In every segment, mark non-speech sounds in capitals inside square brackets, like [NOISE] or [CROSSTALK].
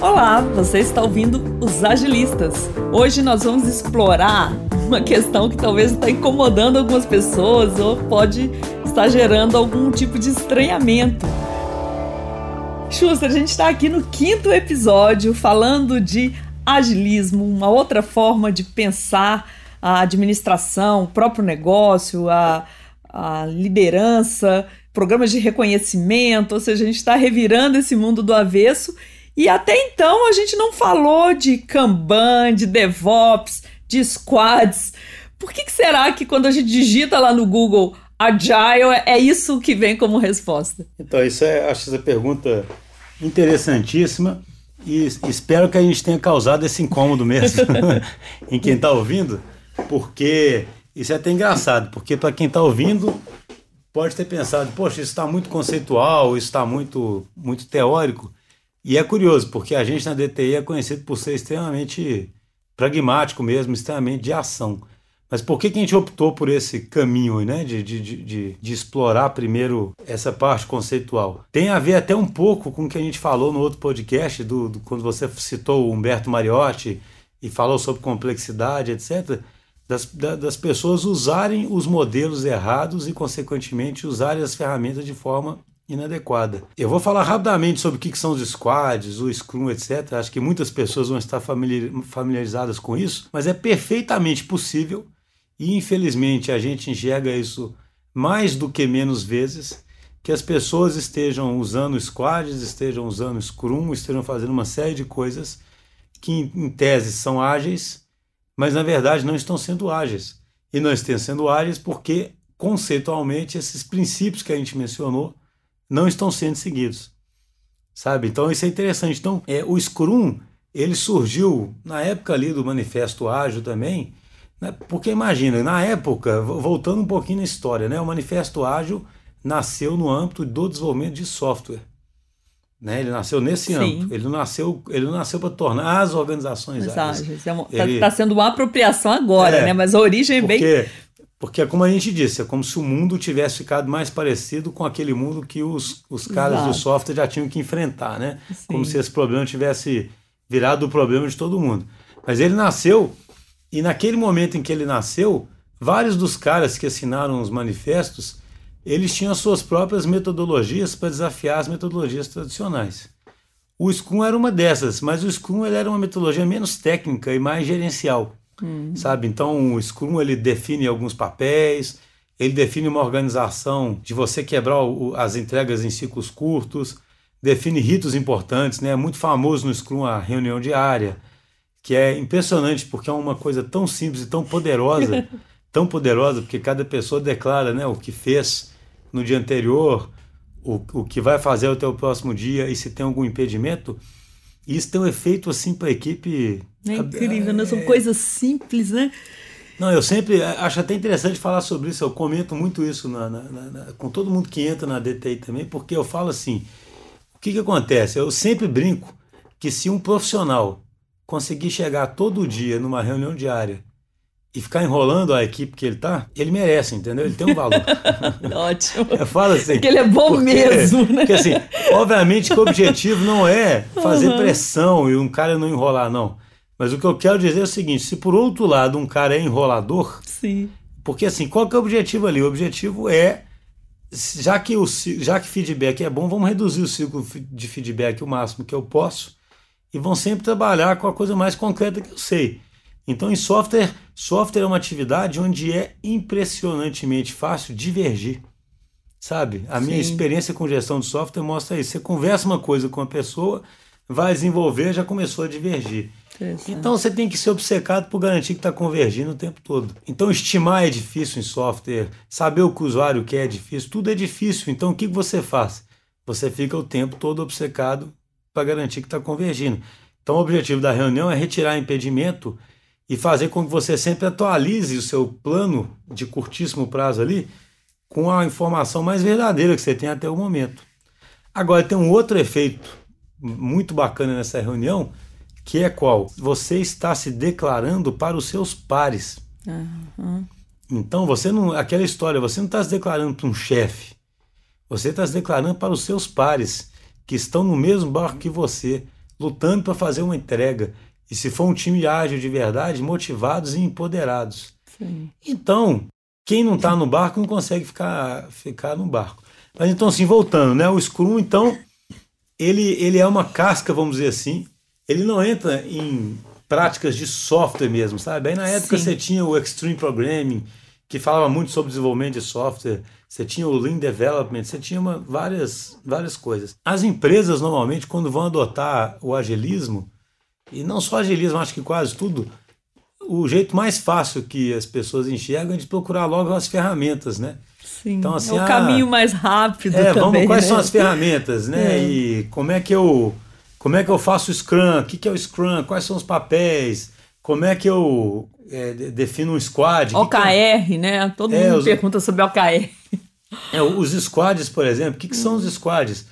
Olá, você está ouvindo os Agilistas. Hoje nós vamos explorar uma questão que talvez está incomodando algumas pessoas ou pode estar gerando algum tipo de estranhamento. Schuster, a gente está aqui no quinto episódio falando de agilismo, uma outra forma de pensar a administração, o próprio negócio, a, a liderança, programas de reconhecimento, ou seja, a gente está revirando esse mundo do avesso. E até então a gente não falou de Kanban, de DevOps, de squads. Por que, que será que quando a gente digita lá no Google Agile é isso que vem como resposta? Então, isso é, acho essa pergunta interessantíssima e espero que a gente tenha causado esse incômodo mesmo [LAUGHS] em quem está ouvindo, porque isso é até engraçado, porque para quem está ouvindo pode ter pensado, poxa, isso está muito conceitual, isso está muito, muito teórico. E é curioso, porque a gente na DTI é conhecido por ser extremamente pragmático mesmo, extremamente de ação. Mas por que, que a gente optou por esse caminho né, de, de, de, de, explorar primeiro essa parte conceitual? Tem a ver até um pouco com o que a gente falou no outro podcast, do, do quando você citou o Humberto Mariotti e falou sobre complexidade, etc das, das pessoas usarem os modelos errados e, consequentemente, usarem as ferramentas de forma inadequada. Eu vou falar rapidamente sobre o que são os squads, o Scrum, etc. Acho que muitas pessoas vão estar familiarizadas com isso, mas é perfeitamente possível e, infelizmente, a gente enxerga isso mais do que menos vezes que as pessoas estejam usando squads, estejam usando Scrum, estejam fazendo uma série de coisas que, em tese, são ágeis, mas na verdade não estão sendo ágeis. E não estão sendo ágeis porque, conceitualmente, esses princípios que a gente mencionou não estão sendo seguidos. Sabe? Então isso é interessante. Então, é, o Scrum, ele surgiu na época ali do Manifesto Ágil também, né? porque imagina, na época, voltando um pouquinho na história, né? o Manifesto Ágil nasceu no âmbito do desenvolvimento de software. Né? Ele nasceu nesse Sim. âmbito. Ele nasceu, ele nasceu para tornar as organizações ágeis. Está é tá sendo uma apropriação agora, é, né? mas a origem é bem. Porque, como a gente disse, é como se o mundo tivesse ficado mais parecido com aquele mundo que os, os caras Exato. do software já tinham que enfrentar, né? Sim. Como se esse problema tivesse virado o problema de todo mundo. Mas ele nasceu, e naquele momento em que ele nasceu, vários dos caras que assinaram os manifestos eles tinham as suas próprias metodologias para desafiar as metodologias tradicionais. O Scrum era uma dessas, mas o Scrum era uma metodologia menos técnica e mais gerencial, uhum. sabe? Então o Scrum ele define alguns papéis, ele define uma organização de você quebrar o, as entregas em ciclos curtos, define ritos importantes, né? É muito famoso no Scrum a reunião diária, que é impressionante porque é uma coisa tão simples e tão poderosa, [LAUGHS] tão poderosa porque cada pessoa declara, né, o que fez no dia anterior, o, o que vai fazer até o próximo dia e se tem algum impedimento, isso tem um efeito assim para a equipe. É incrível, né? São é... coisas simples, né? Não, eu sempre acho até interessante falar sobre isso. Eu comento muito isso na, na, na, com todo mundo que entra na DTI também, porque eu falo assim: o que, que acontece? Eu sempre brinco que se um profissional conseguir chegar todo dia numa reunião diária e ficar enrolando a equipe que ele tá, ele merece, entendeu? Ele tem um valor. [LAUGHS] Ótimo. Eu falo assim. Porque ele é bom porque, mesmo, né? Porque assim, obviamente que o objetivo não é fazer uhum. pressão e um cara não enrolar, não. Mas o que eu quero dizer é o seguinte: se por outro lado um cara é enrolador, Sim. porque assim, qual que é o objetivo ali? O objetivo é já que o já que feedback é bom, vamos reduzir o ciclo de feedback o máximo que eu posso e vão sempre trabalhar com a coisa mais concreta que eu sei. Então, em software, software é uma atividade onde é impressionantemente fácil divergir. Sabe? A minha Sim. experiência com gestão de software mostra isso. Você conversa uma coisa com a pessoa, vai desenvolver, já começou a divergir. Então você tem que ser obcecado por garantir que está convergindo o tempo todo. Então estimar é difícil em software, saber o que o usuário quer é difícil, tudo é difícil. Então o que você faz? Você fica o tempo todo obcecado para garantir que está convergindo. Então o objetivo da reunião é retirar impedimento e fazer com que você sempre atualize o seu plano de curtíssimo prazo ali com a informação mais verdadeira que você tem até o momento. Agora, tem um outro efeito muito bacana nessa reunião, que é qual? Você está se declarando para os seus pares. Uhum. Então, você não. Aquela história, você não está se declarando para um chefe. Você está se declarando para os seus pares, que estão no mesmo barco que você, lutando para fazer uma entrega. E se for um time ágil de verdade, motivados e empoderados. Sim. Então, quem não está no barco não consegue ficar, ficar no barco. Mas então, assim, voltando, né? O Scrum, então, ele, ele é uma casca, vamos dizer assim. Ele não entra em práticas de software mesmo, sabe? Aí na época Sim. você tinha o Extreme Programming, que falava muito sobre desenvolvimento de software, você tinha o Lean Development, você tinha uma, várias, várias coisas. As empresas, normalmente, quando vão adotar o agilismo, e não só agilismo, acho que quase tudo, o jeito mais fácil que as pessoas enxergam é de procurar logo as ferramentas, né? Sim. Então, assim, é o ah, caminho mais rápido É, também. vamos, quais né? são as ferramentas, né? É. E como é que eu como é que eu faço o Scrum? O que, que é o Scrum? Quais são os papéis? Como é que eu é, de- defino um squad? O que que é- OKR, né? Todo É, mundo os- pergunta sobre OKR. É, os squads, por exemplo, o que, que são os squads?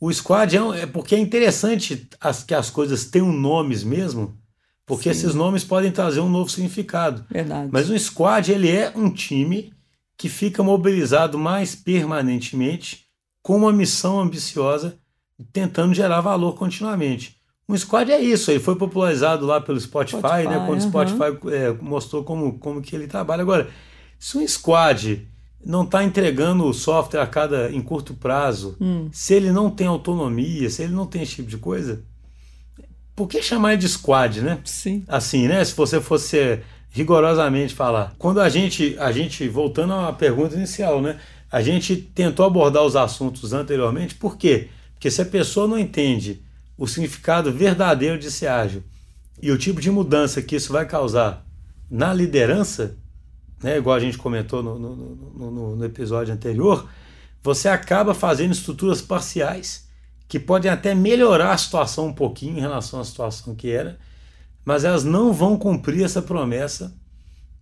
O squad é, um- é porque é interessante as, que as coisas tenham nomes mesmo, porque Sim. esses nomes podem trazer um novo significado. Verdade. Mas um squad ele é um time que fica mobilizado mais permanentemente com uma missão ambiciosa, tentando gerar valor continuamente. Um squad é isso, ele foi popularizado lá pelo Spotify, Spotify, né? Quando o. Spotify é, mostrou como, como que ele trabalha. Agora, se um squad não está entregando o software a cada em curto prazo, Hum. se ele não tem autonomia, se ele não tem esse tipo de coisa, por que chamar de squad, né? Sim. assim, né? Se você fosse rigorosamente falar. Quando a gente, a gente, voltando à pergunta inicial, né? A gente tentou abordar os assuntos anteriormente, por quê? Porque se a pessoa não entende o significado verdadeiro de ser ágil e o tipo de mudança que isso vai causar na liderança, né, igual a gente comentou no, no, no- no- episódio anterior, você acaba fazendo estruturas parciais que podem até melhorar a situação um pouquinho em relação à situação que era, mas elas não vão cumprir essa promessa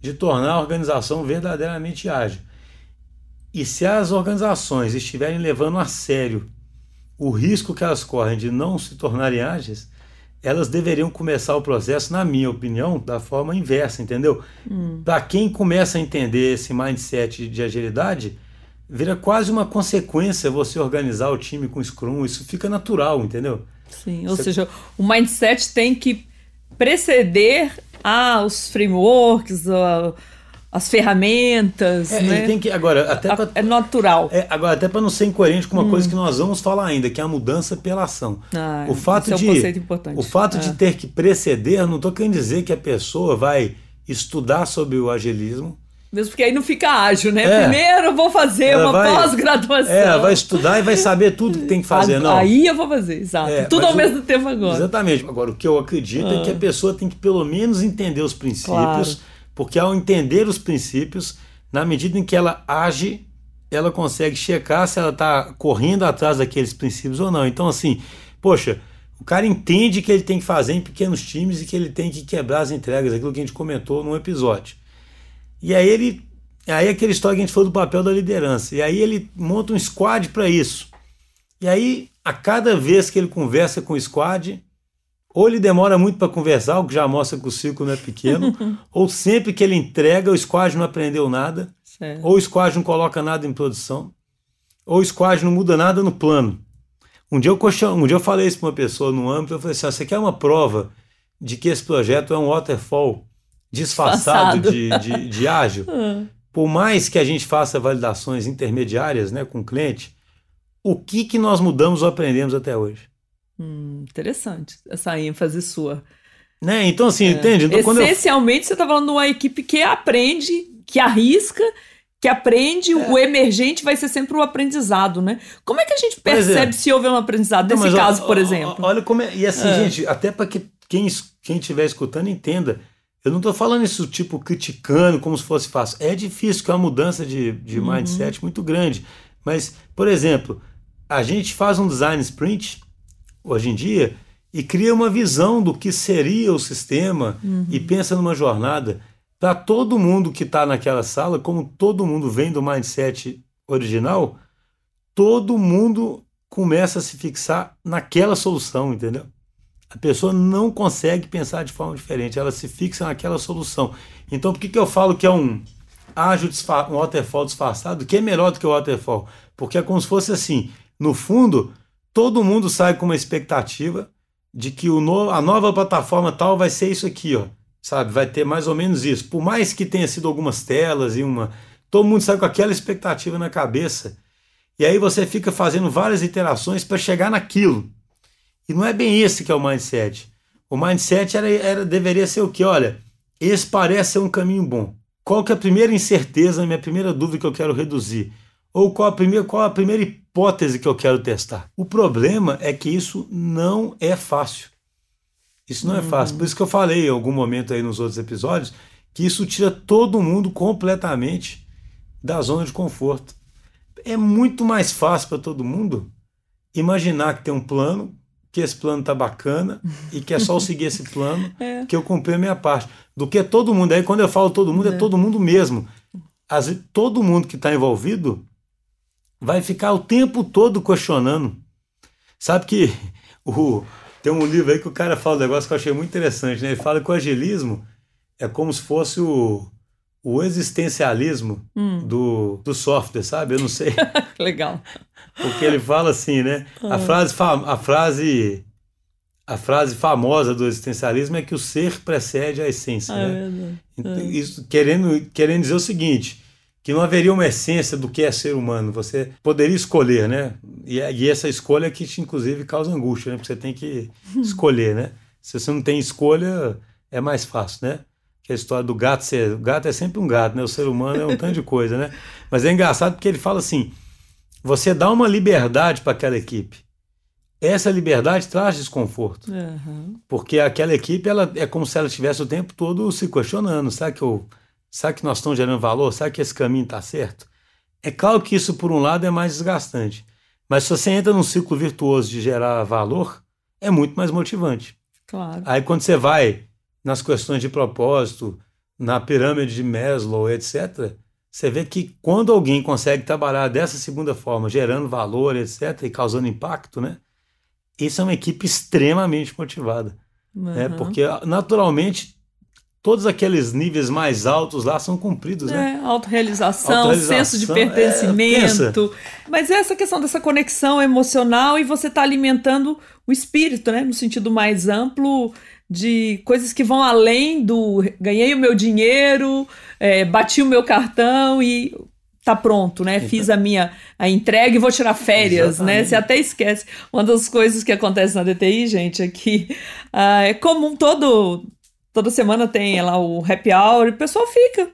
de tornar a organização verdadeiramente ágil. E se as organizações estiverem levando a sério o risco que elas correm de não se tornarem ágeis, elas deveriam começar o processo, na minha opinião, da forma inversa, entendeu? Para quem começa a entender esse mindset de agilidade, vira quase uma consequência você organizar o time com Scrum, isso fica natural, entendeu? Sim. Ou Você- seja, o mindset tem que preceder ah, os frameworks, as ferramentas, É, né? ele tem que agora até pra, É natural. é, agora até para não ser incoerente com uma Hum. coisa que nós vamos falar ainda, que é a mudança pela ação. Ah, o fato esse é um de conceito importante. o fato É. de ter que preceder, não estou querendo dizer que a pessoa vai estudar sobre o agilismo, Mesmo porque aí não fica ágil, né? É. Primeiro eu vou fazer uma pós-graduação. é, vai estudar e vai saber tudo que tem que fazer, A- não. Aí eu vou fazer, exato. É, Tudo ao o- mesmo tempo agora. Exatamente. Agora, o que eu acredito é que a pessoa tem que pelo menos entender os princípios, Claro. Porque ao entender os princípios, na medida em que ela age, ela consegue checar se ela está correndo atrás daqueles princípios ou não. Então, assim, poxa, o cara entende que ele tem que fazer em pequenos times e que ele tem que quebrar as entregas, aquilo que a gente comentou num episódio. E aí ele. Aí aquela história que a gente falou do papel da liderança. E aí ele monta um squad para isso. E aí, a cada vez que ele conversa com o squad, ou ele demora muito para conversar, o que já mostra que o ciclo não é pequeno, [LAUGHS] ou sempre que ele entrega, o squad não aprendeu nada, Certo. ou o squad não coloca nada em produção, ou o squad não muda nada no plano. Um dia eu, um dia eu falei isso para uma pessoa no âmbito, eu falei assim, "Ah, você quer uma prova de que esse projeto é um waterfall disfarçado Disfarçado. de, de, de ágil? [LAUGHS] Ah, por mais que a gente faça validações intermediárias né, com o cliente, o que, que nós mudamos ou aprendemos até hoje? Hum, interessante essa ênfase sua. Né? Então, assim, entende? Então, quando eu, Essencialmente, você está falando de uma equipe que aprende, que arrisca, que aprende, É. o emergente vai ser sempre o aprendizado, né? Como é que a gente exemplo. percebe se houve um aprendizado? Nesse caso, por exemplo. Olha como é. E assim, É. gente, até para que quem estiver escutando entenda. Eu não estou falando isso, tipo, criticando como se fosse fácil. É difícil, que é uma mudança de, de Uhum. mindset muito grande. Mas, por exemplo, a gente faz um design sprint hoje em dia e cria uma visão do que seria o sistema Uhum. e pensa numa jornada para todo mundo que está naquela sala, como todo mundo vem do mindset original, todo mundo começa a se fixar naquela solução, entendeu? A pessoa não consegue pensar de forma diferente, ela se fixa naquela solução. Então, por que, que eu falo que é um ágil, um waterfall disfarçado, que é melhor do que o waterfall? Porque é como se fosse assim, no fundo, todo mundo sai com uma expectativa de que o no, a nova plataforma tal vai ser isso aqui, ó, sabe? Vai ter mais ou menos isso. Por mais que tenha sido algumas telas e uma. Todo mundo sai com aquela expectativa na cabeça. E aí você fica fazendo várias iterações para chegar naquilo. E não é bem esse que é o mindset. O mindset era, era, deveria ser o que? Olha, esse parece ser um caminho bom. Qual que é a primeira incerteza, a minha primeira dúvida que eu quero reduzir? Ou qual a primeira, qual a primeira hipótese que eu quero testar? O problema é que isso não é fácil. Isso não uhum. é fácil. Por isso que eu falei em algum momento aí nos outros episódios que isso tira todo mundo completamente da zona de conforto. É muito mais fácil para todo mundo imaginar que tem um plano, que esse plano tá bacana [LAUGHS] e que é só eu seguir esse plano [LAUGHS] é. que eu cumpri a minha parte. Do que todo mundo. Aí quando eu falo todo mundo, é, é todo mundo mesmo. As, todo mundo que está envolvido vai ficar o tempo todo questionando. Sabe que o, tem um livro aí que o cara fala um negócio que eu achei muito interessante, né? Ele fala que o agilismo é como se fosse o, o existencialismo hum. do, do software, sabe? Eu não sei. [LAUGHS] Legal. Porque ele fala assim, né? A ah. frase, a frase a frase famosa do existencialismo é que o ser precede a essência, ah, né? É então, isso querendo querendo dizer o seguinte, que não haveria uma essência do que é ser humano. Você poderia escolher, né? E, e essa escolha é que te, inclusive, causa angústia, né? Porque você tem que [LAUGHS] escolher, né? Se você não tem escolha, é mais fácil, né? Que a história do gato ser. O gato é sempre um gato, né? O ser humano é um tanto de coisa, né? [LAUGHS] Mas é engraçado porque ele fala assim: você dá uma liberdade para aquela equipe. Essa liberdade traz desconforto. Uhum. Porque aquela equipe ela é como se ela estivesse o tempo todo se questionando: será que, eu, será que nós estamos gerando valor? Será que esse caminho está certo? É claro que isso, por um lado, é mais desgastante. Mas se você entra num ciclo virtuoso de gerar valor, é muito mais motivante. Claro. Aí quando você vai nas questões de propósito, na pirâmide de Maslow, etc., você vê que quando alguém consegue trabalhar dessa segunda forma, gerando valor, etc., e causando impacto, né? Isso é uma equipe extremamente motivada. Uhum. Né? Porque, naturalmente, todos aqueles níveis mais altos lá são cumpridos, né? É, autorrealização, autorrealização senso de é, pertencimento. É, Mas essa questão dessa conexão emocional e você está alimentando o espírito, né? No sentido mais amplo de coisas que vão além do ganhei o meu dinheiro, é, bati o meu cartão e tá pronto, né? Então, Fiz a minha a entrega e vou tirar férias, exatamente. né? Você até esquece. Uma das coisas que acontece na DTI, gente, é que uh, é comum todo toda semana tem lá o happy hour e o pessoal fica.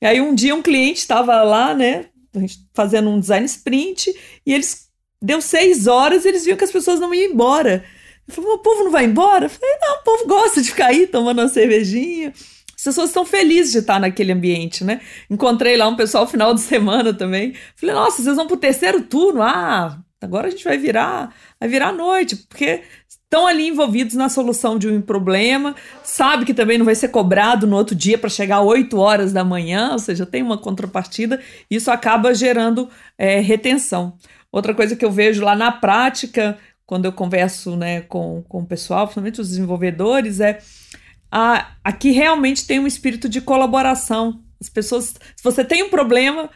E aí um dia um cliente estava lá, né? Fazendo um design sprint e eles deu seis horas e eles viram que as pessoas não iam embora. Eu falei, o povo não vai embora? Eu falei, não, o povo gosta de ficar aí tomando uma cervejinha. As pessoas estão felizes de estar naquele ambiente, né? Encontrei lá um pessoal final de semana também. Falei, nossa, vocês vão pro terceiro turno? Ah, agora a gente vai virar, vai virar noite, porque estão ali envolvidos na solução de um problema, sabe que também não vai ser cobrado no outro dia para chegar às 8 horas da manhã, ou seja, tem uma contrapartida, isso acaba gerando é, retenção. Outra coisa que eu vejo lá na prática, quando eu converso né, com, com o pessoal, principalmente os desenvolvedores, é a, aqui realmente tem um espírito de colaboração. As pessoas, se você tem um problema,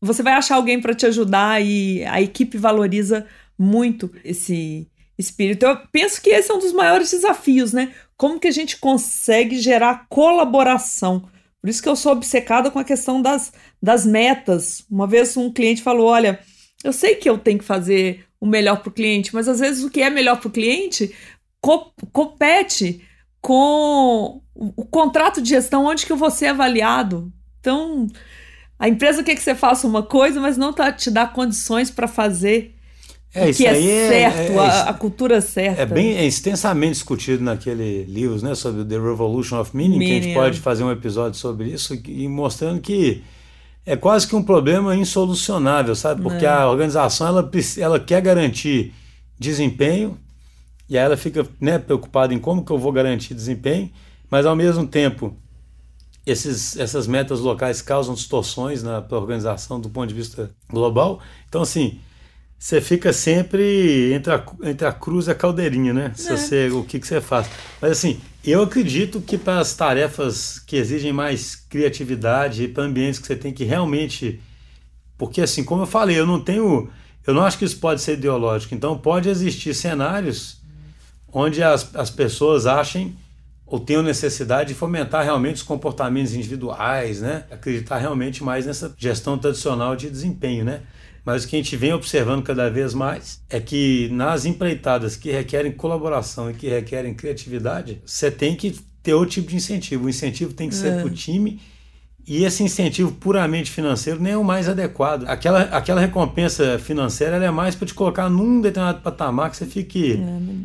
você vai achar alguém para te ajudar e a equipe valoriza muito esse espírito. Eu penso que esse é um dos maiores desafios, né? Como que a gente consegue gerar colaboração? Por isso que eu sou obcecada com a questão das, das metas. Uma vez um cliente falou: Olha, eu sei que eu tenho que fazer o melhor para o cliente, mas às vezes o que é melhor para o cliente co compete com o contrato de gestão onde que vou ser avaliado. Então, a empresa quer que você faça uma coisa, mas não tá, te dá condições para fazer é, o que é certo, é, é, a, a, cultura certa. É bem é extensamente discutido naquele livro, né, sobre The Revolution of Meaning, Meaning, que a gente pode fazer um episódio sobre isso e mostrando que é quase que um problema insolucionável, sabe? Porque é. a organização ela, ela quer garantir desempenho e aí ela fica né, preocupada em como que eu vou garantir desempenho, mas ao mesmo tempo esses, essas metas locais causam distorções na organização do ponto de vista global. Então, assim, você fica sempre entre a, entre a cruz e a caldeirinha, né? Se é. você, o que, que você faz. Mas assim, eu acredito que para as tarefas que exigem mais criatividade e para ambientes que você tem que realmente. Porque assim, como eu falei, eu não tenho. Eu não acho que isso pode ser ideológico. Então pode existir cenários onde as, as pessoas achem ou tenham necessidade de fomentar realmente os comportamentos individuais, né? Acreditar realmente mais nessa gestão tradicional de desempenho, né? Mas o que a gente vem observando cada vez mais é que nas empreitadas que requerem colaboração e que requerem criatividade, você tem que ter outro tipo de incentivo. O incentivo tem que ser é. para o time e esse incentivo puramente financeiro nem é o mais adequado. Aquela, aquela recompensa financeira é mais para te colocar num determinado patamar que você fique é,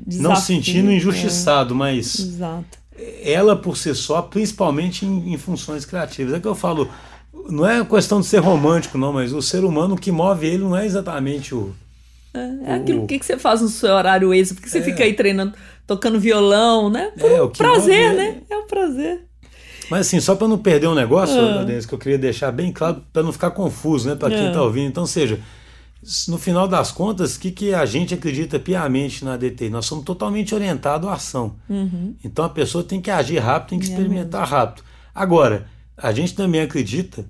desafio, não se sentindo injustiçado, é. mas Exato. ela por si só, principalmente em, em funções criativas. É que eu falo, não é questão de ser romântico, não, mas o ser humano que move ele não é exatamente o. É, é aquilo o, que, que você faz no seu horário extra, porque você é, fica aí treinando, tocando violão, né? Por é, um prazer, né? É um prazer. Mas assim, só para não perder um negócio, ah. Denis, que eu queria deixar bem claro, para não ficar confuso, né, para quem está é. ouvindo. Então, seja, no final das contas, o que, que a gente acredita piamente na DTI? Nós somos totalmente orientados à ação. Uhum. Então a pessoa tem que agir rápido, tem que é experimentar rápido. Agora, a gente também acredita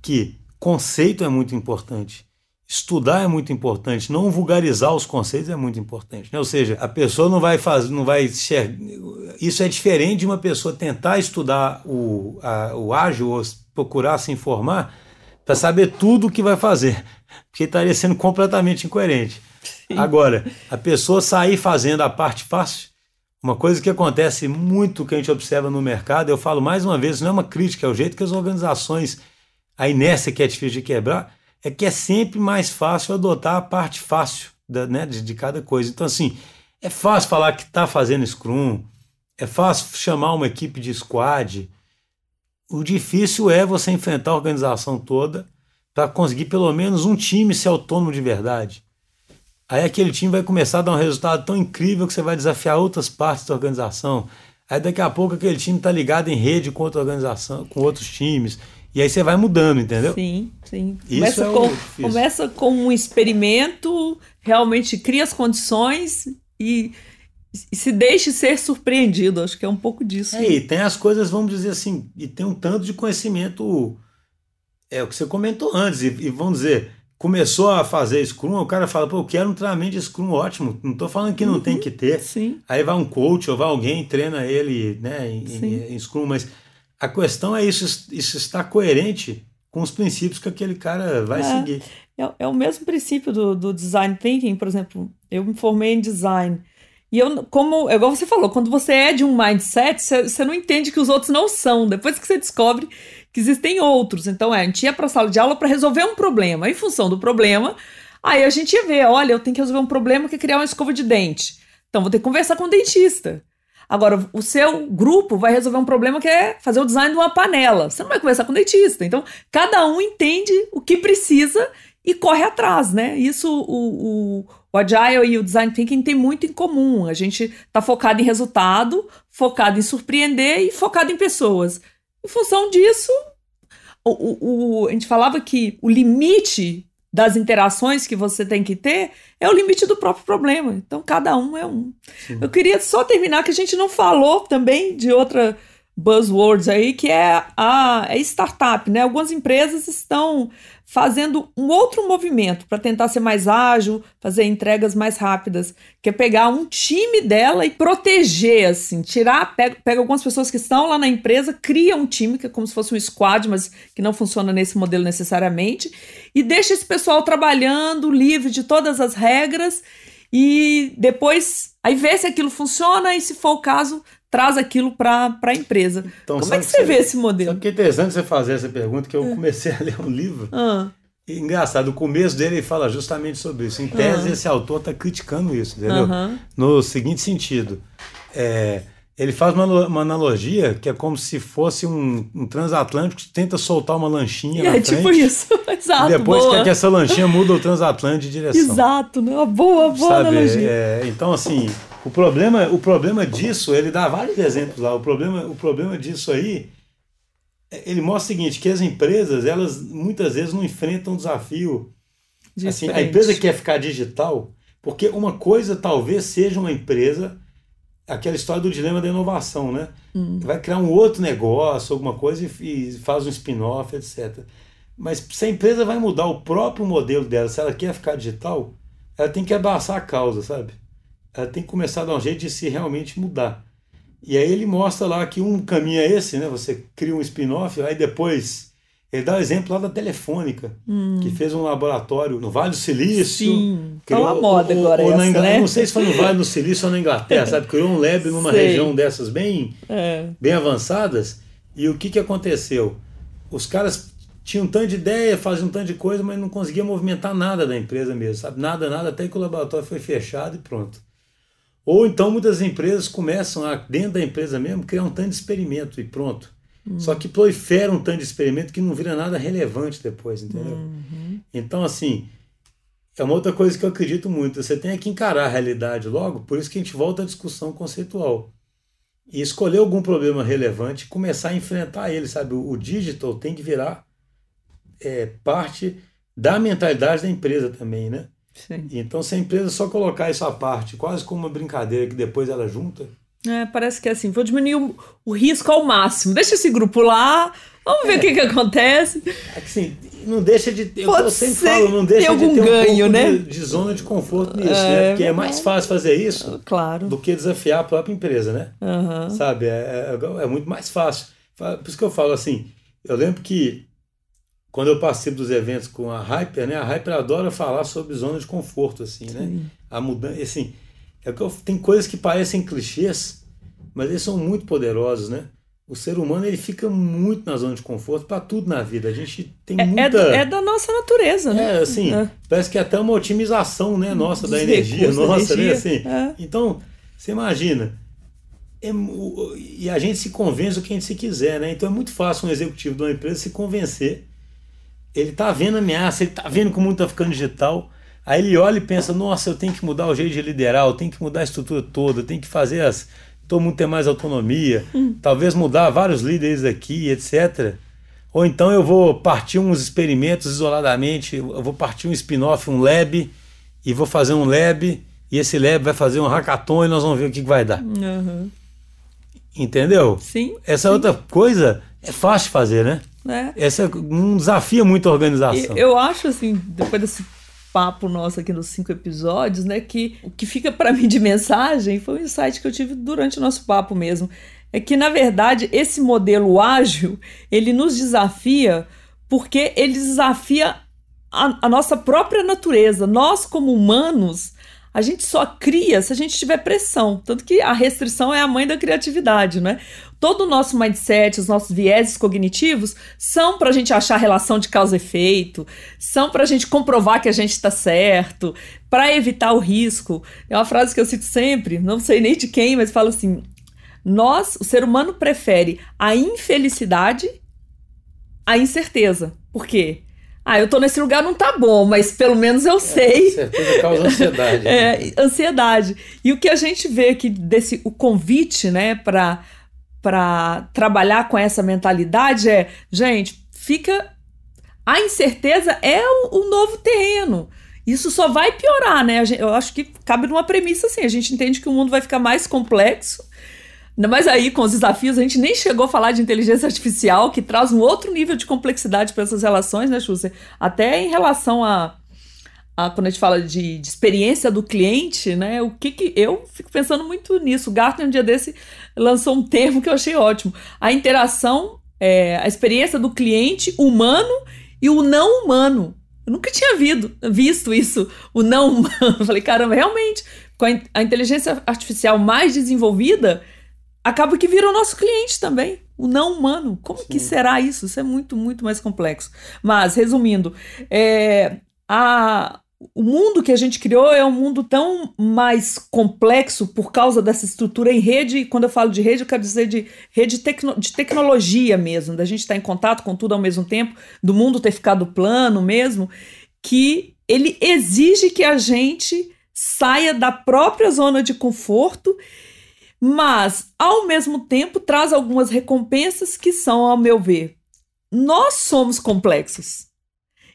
que conceito é muito importante. Estudar é muito importante, não vulgarizar os conceitos é muito importante. Né? Ou seja, a pessoa não vai fazer, não vai ser. Isso é diferente de uma pessoa tentar estudar o, a, o ágil ou procurar se informar para saber tudo o que vai fazer, [LAUGHS] porque estaria sendo completamente incoerente. Sim. Agora, a pessoa sair fazendo a parte fácil, uma coisa que acontece muito que a gente observa no mercado, eu falo mais uma vez, não é uma crítica, é o jeito que as organizações, a inércia que é difícil de quebrar, é que é sempre mais fácil adotar a parte fácil da, né, de, de cada coisa. Então, assim, é fácil falar que está fazendo Scrum, é fácil chamar uma equipe de squad. O difícil é você enfrentar a organização toda para conseguir pelo menos um time ser autônomo de verdade. Aí aquele time vai começar a dar um resultado tão incrível que você vai desafiar outras partes da organização. Aí daqui a pouco aquele time está ligado em rede com outra organização, com outros times. E aí você vai mudando, entendeu? Sim, sim. Isso começa, é com, começa com um experimento, realmente cria as condições e, e, se deixe ser surpreendido. Acho que é um pouco disso. É, e tem as coisas, vamos dizer assim, e tem um tanto de conhecimento. É o que você comentou antes, e, e vamos dizer, começou a fazer Scrum, o cara fala, pô, eu quero um treinamento de Scrum ótimo. Não estou falando que não uhum, tem que ter. Sim. Aí vai um coach ou vai alguém treina ele né, em, em, em, Scrum, mas a questão é isso, isso está coerente com os princípios que aquele cara vai é, seguir. É, é, o mesmo princípio do, do design thinking, por exemplo, eu me formei em design. E eu, como, igual você falou, quando você é de um mindset, você, você não entende que os outros não são. Depois que você descobre que existem outros. Então, é, a gente ia para a sala de aula para resolver um problema. Em função do problema, aí a gente ia ver: olha, eu tenho que resolver um problema que é criar uma escova de dente. Então, vou ter que conversar com o dentista. Agora, o seu grupo vai resolver um problema que é fazer o design de uma panela. Você não vai conversar com o dentista. Então, cada um entende o que precisa e corre atrás, né? Isso o, o, o Agile e o Design Thinking tem muito em comum. A gente está focado em resultado, focado em surpreender e focado em pessoas. Em função disso, o, o, a gente falava que o limite das interações que você tem que ter é o limite do próprio problema. Então, cada um é um. Sim. Eu queria só terminar que a gente não falou também de outra buzzwords aí, que é a, a startup, né? Algumas empresas estão fazendo um outro movimento para tentar ser mais ágil, fazer entregas mais rápidas, que é pegar um time dela e proteger, assim, tirar, pega, pega algumas pessoas que estão lá na empresa, cria um time, que é como se fosse um squad, mas que não funciona nesse modelo necessariamente, e deixa esse pessoal trabalhando, livre de todas as regras, e depois aí vê se aquilo funciona e se for o caso traz aquilo para a empresa. Então, Como é que você, vê esse modelo? Sabe que é interessante você fazer essa pergunta, que eu é. comecei a ler um livro. Ah. E, engraçado, o começo dele fala justamente sobre isso. Em tese, ah. esse autor está criticando isso, entendeu? No seguinte sentido. É, ele faz uma, uma, analogia que é como se fosse um, um transatlântico que tenta soltar uma lanchinha é, na frente. Tipo isso, [LAUGHS] exato. E depois boa. que essa lanchinha muda o transatlântico de direção. Exato, né? Uma boa, boa Sabe, analogia. É, então, assim, o problema, o problema disso, ele dá vários exemplos lá. O problema, o problema disso aí, ele mostra o seguinte, que as empresas, elas muitas vezes não enfrentam um desafio. Assim, a empresa quer ficar digital, porque uma coisa talvez seja uma empresa, aquela história do dilema da inovação, né? Hum. Vai criar um outro negócio, alguma coisa e, e faz um spin-off, etc. Mas se a empresa vai mudar o próprio modelo dela, se ela quer ficar digital, ela tem que abraçar a causa, sabe? Ela tem que começar a dar um jeito de se realmente mudar. E aí ele mostra lá que um caminho é esse, né? Você cria um spin-off, aí depois ele dá o exemplo lá da Telefônica, hum. que fez um laboratório no Vale do Silício. Sim, criou, tá uma moda agora ou, ou essa, né? Não sei se foi no Vale do Silício ou na Inglaterra, sabe? Criou um lab numa sei. região dessas bem, é. bem avançadas. E o que, que aconteceu? Os caras tinham um tanto de ideia, faziam um tanto de coisa, mas não conseguia movimentar nada da empresa mesmo, sabe? Nada, nada, até que o laboratório foi fechado e pronto. Ou então muitas empresas começam a, dentro da empresa mesmo, criar um tanto de experimento e pronto. Uhum. Só que prolifera um tanto de experimento que não vira nada relevante depois, entendeu? Uhum. Então, assim, é uma outra coisa que eu acredito muito. Você tem que encarar a realidade logo, por isso que a gente volta à discussão conceitual. E escolher algum problema relevante e começar a enfrentar ele, sabe? O, o digital tem que virar é, parte da mentalidade da empresa também, né? Sim. Então, se a empresa só colocar isso à parte, quase como uma brincadeira que depois ela junta. É, parece que é assim, vou diminuir o, o risco ao máximo. Deixa esse grupo lá, vamos ver é. o que, que acontece. É que assim, não deixa de. Eu, sempre falo, não deixa algum de ter ganho, um né? De, de, zona de conforto nisso, é, né? Porque é mais fácil fazer isso claro. do que desafiar a própria empresa, né? Uhum. Sabe? É, é, é muito mais fácil. Por isso que eu falo assim, eu lembro que quando eu participo dos eventos com a Hyper, né? A Hyper adora falar sobre zona de conforto, assim, né? Sim. A mudança, assim, é que eu, tem coisas que parecem clichês, mas eles são muito poderosos, né? O ser humano ele fica muito na zona de conforto para tudo na vida. A gente tem é, é muita. É, é, da nossa natureza, né? É, assim, é. parece que é até uma otimização, né, nossa, Dos da energia, nossa, né, energia. né? Assim. É. Então, você imagina. É, e a gente se convence o que a gente se quiser, né? Então é muito fácil um executivo de uma empresa se convencer ele tá vendo ameaça, ele tá vendo como o mundo tá ficando digital. Aí ele olha e pensa: nossa, eu tenho que mudar o jeito de liderar, eu tenho que mudar a estrutura toda, eu tenho que fazer as. Todo mundo ter mais autonomia, hum. talvez mudar vários líderes aqui, etc. Ou então eu vou partir uns experimentos isoladamente, eu vou partir um spin-off, um lab, e vou fazer um lab, e esse lab vai fazer um hackathon e nós vamos ver o que, que vai dar. Uhum. Entendeu? Sim. Essa sim. outra coisa é fácil de fazer, né? É. Essa é um desafio muito a organização. Eu acho assim, depois desse papo nosso aqui nos cinco episódios, né, que o que fica para mim de mensagem foi um insight que eu tive durante o nosso papo mesmo, é que na verdade esse modelo ágil ele nos desafia porque ele desafia a, a nossa própria natureza. Nós como humanos a gente só cria se a gente tiver pressão. Tanto que a restrição é a mãe da criatividade, né? Todo o nosso mindset, os nossos vieses cognitivos são para a gente achar relação de causa e efeito, são para a gente comprovar que a gente está certo, para evitar o risco. É uma frase que eu cito sempre, não sei nem de quem, mas fala assim: nós, o ser humano, prefere a infelicidade à incerteza. Por quê? Ah, eu tô nesse lugar, não tá bom, mas pelo menos eu é, sei. Certeza causa ansiedade. [LAUGHS] Né? é, ansiedade. E o que a gente vê aqui desse o convite, né, para para trabalhar com essa mentalidade é, gente, fica a incerteza é o, o novo terreno. Isso só vai piorar, né? eu acho que cabe numa premissa assim, a gente entende que o mundo vai ficar mais complexo mas aí, com os desafios, a gente nem chegou a falar de inteligência artificial, que traz um outro nível de complexidade para essas relações, né, Schuster? Até em relação a, a quando a gente fala de, de, experiência do cliente, né? O que que. Eu fico pensando muito nisso. O Gartner, um dia desse, lançou um termo que eu achei ótimo. A interação, é, a experiência do cliente humano e o não humano. Eu nunca tinha visto, visto isso, o não humano. [LAUGHS] Eu falei, caramba, realmente, com a, a inteligência artificial mais desenvolvida acaba que vira o nosso cliente também, o não humano. Como Sim. que será isso? Isso é muito, muito mais complexo. Mas, resumindo, é, a, o mundo que a gente criou é um mundo tão mais complexo por causa dessa estrutura em rede. E quando eu falo de rede, eu quero dizer de rede tecno, de tecnologia mesmo, da gente estar em contato com tudo ao mesmo tempo, do mundo ter ficado plano mesmo, que ele exige que a gente saia da própria zona de conforto mas ao mesmo tempo traz algumas recompensas que são, ao meu ver, nós somos complexos.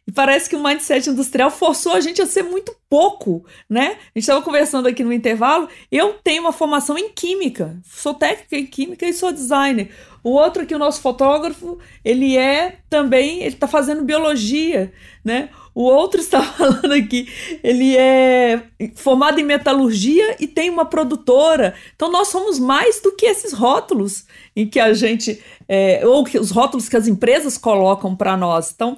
E parece que o mindset industrial forçou a gente a ser muito pouco, né? A gente estava conversando aqui no intervalo. Eu tenho uma formação em química, sou técnica em química e sou designer. O outro aqui, o nosso fotógrafo, ele é também, ele está fazendo biologia, né? O outro está [LAUGHS] falando aqui, ele é formado em metalurgia e tem uma produtora. Então nós somos mais do que esses rótulos em que a gente, é, ou que os rótulos que as empresas colocam para nós. Então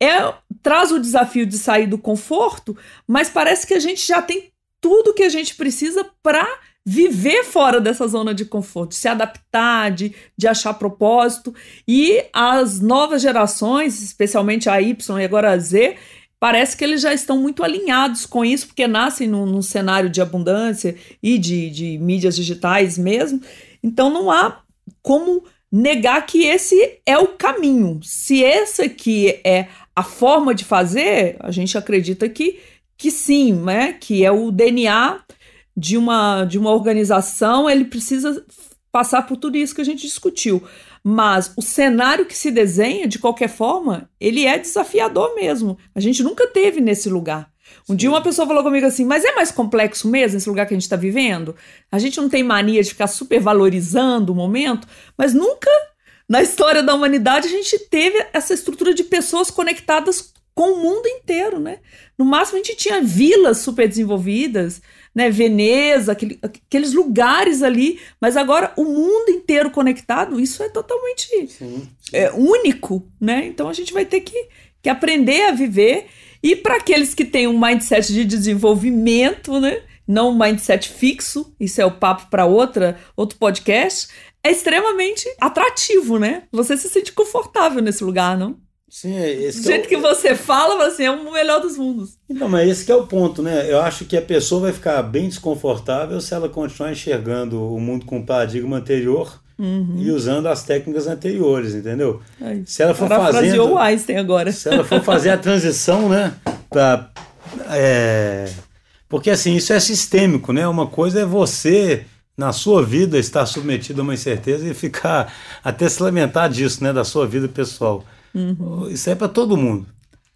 é, traz o desafio de sair do conforto, mas parece que a gente já tem tudo que a gente precisa para viver fora dessa zona de conforto, se adaptar, de, de achar propósito. E as novas gerações, especialmente a Y e agora a Z, parece que eles já estão muito alinhados com isso, porque nascem num, num cenário de abundância e de, de mídias digitais mesmo. Então não há como negar que esse é o caminho. Se esse aqui é a forma de fazer, a gente acredita que, que sim, né? Que é o DNA de uma, de uma organização, ele precisa passar por tudo isso que a gente discutiu. Mas o cenário que se desenha, de qualquer forma, ele é desafiador mesmo. A gente nunca teve nesse lugar. Um Sim. dia uma pessoa falou comigo assim, mas é mais complexo mesmo esse lugar que a gente está vivendo? A gente não tem mania de ficar supervalorizando o momento, mas nunca na história da humanidade a gente teve essa estrutura de pessoas conectadas com o mundo inteiro, né? No máximo a gente tinha vilas super desenvolvidas, né? Veneza, aquele, aqueles lugares ali, mas agora o mundo inteiro conectado, isso é totalmente sim, sim. É, único, né? Então a gente vai ter que, que aprender a viver. E para aqueles que têm um mindset de desenvolvimento, né? Não um mindset fixo, isso é o papo para outra, outro podcast, é extremamente atrativo, né? Você se sente confortável nesse lugar, não? Sim, é esse Do jeito que, é o... que você fala, assim, é o melhor dos mundos. Então, mas esse é o ponto, né? Eu acho que a pessoa vai ficar bem desconfortável se ela continuar enxergando o mundo com o paradigma anterior uhum. e usando as técnicas anteriores, entendeu? Ai, se ela for fazendo, o Einstein agora. Se ela for fazer a transição, né? Pra, é, porque assim, isso é sistêmico, né? Uma coisa é você na sua vida estar submetido a uma incerteza e ficar até se lamentar disso, né, da sua vida pessoal. Uhum. Isso é para todo mundo.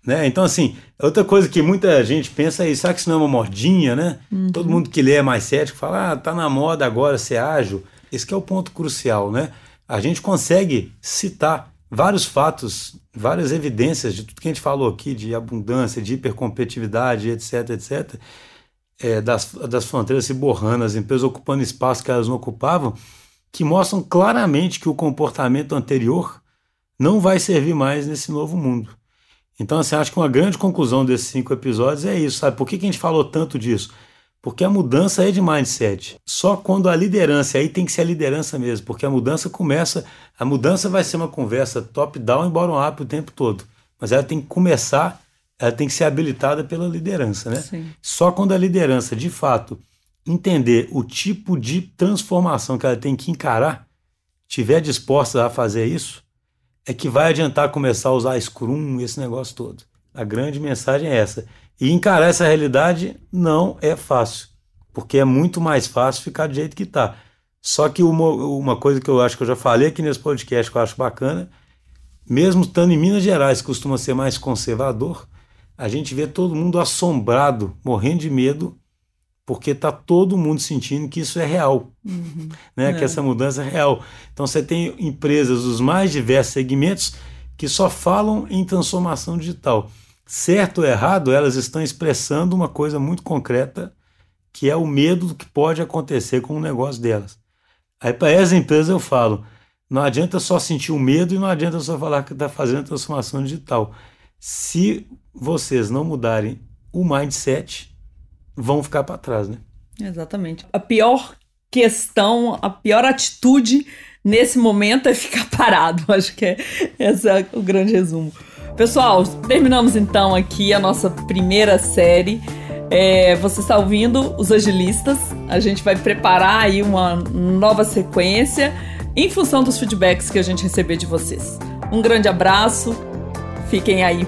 Né? Então, assim, outra coisa que muita gente pensa é: será que isso não é uma modinha, né? Uhum. Todo mundo que lê é mais cético fala, ah, tá na moda agora ser ágil. Esse é o ponto crucial, né? A gente consegue citar vários fatos, várias evidências de tudo que a gente falou aqui, de abundância, de hipercompetitividade, etc, etc, é, das, das fronteiras se borrando, as empresas ocupando espaço que elas não ocupavam, que mostram claramente que o comportamento anterior não vai servir mais nesse novo mundo. Então, assim, acho que uma grande conclusão desses cinco episódios é isso, sabe? Por que, que a gente falou tanto disso? Porque a mudança é de mindset. Só quando a liderança, aí tem que ser a liderança mesmo, porque a mudança começa, a mudança vai ser uma conversa top-down e bottom-up o tempo todo. Mas ela tem que começar, ela tem que ser habilitada pela liderança, né? Sim. Só quando a liderança, de fato, entender o tipo de transformação que ela tem que encarar, tiver disposta a fazer isso, é que vai adiantar começar a usar Scrum, esse negócio todo. A grande mensagem é essa. E encarar essa realidade não é fácil, porque é muito mais fácil ficar do jeito que está. Só que uma, uma coisa que eu acho que eu já falei aqui nesse podcast que eu acho bacana, mesmo estando em Minas Gerais, que costuma ser mais conservador, a gente vê todo mundo assombrado, morrendo de medo porque está todo mundo sentindo que isso é real, uhum. né? É. que essa mudança é real. Então você tem empresas dos mais diversos segmentos que só falam em transformação digital. Certo ou errado, elas estão expressando uma coisa muito concreta, que é o medo do que pode acontecer com o negócio delas. Aí para essas empresas eu falo, não adianta só sentir o medo e não adianta só falar que está fazendo transformação digital. Se vocês não mudarem o mindset, vão ficar para trás, né? Exatamente. A pior questão, a pior atitude nesse momento é ficar parado. [LAUGHS] Acho que é esse é o grande resumo. Pessoal, terminamos então aqui a nossa primeira série. É, você está ouvindo os agilistas. A gente vai preparar aí uma nova sequência em função dos feedbacks que a gente receber de vocês. Um grande abraço, fiquem aí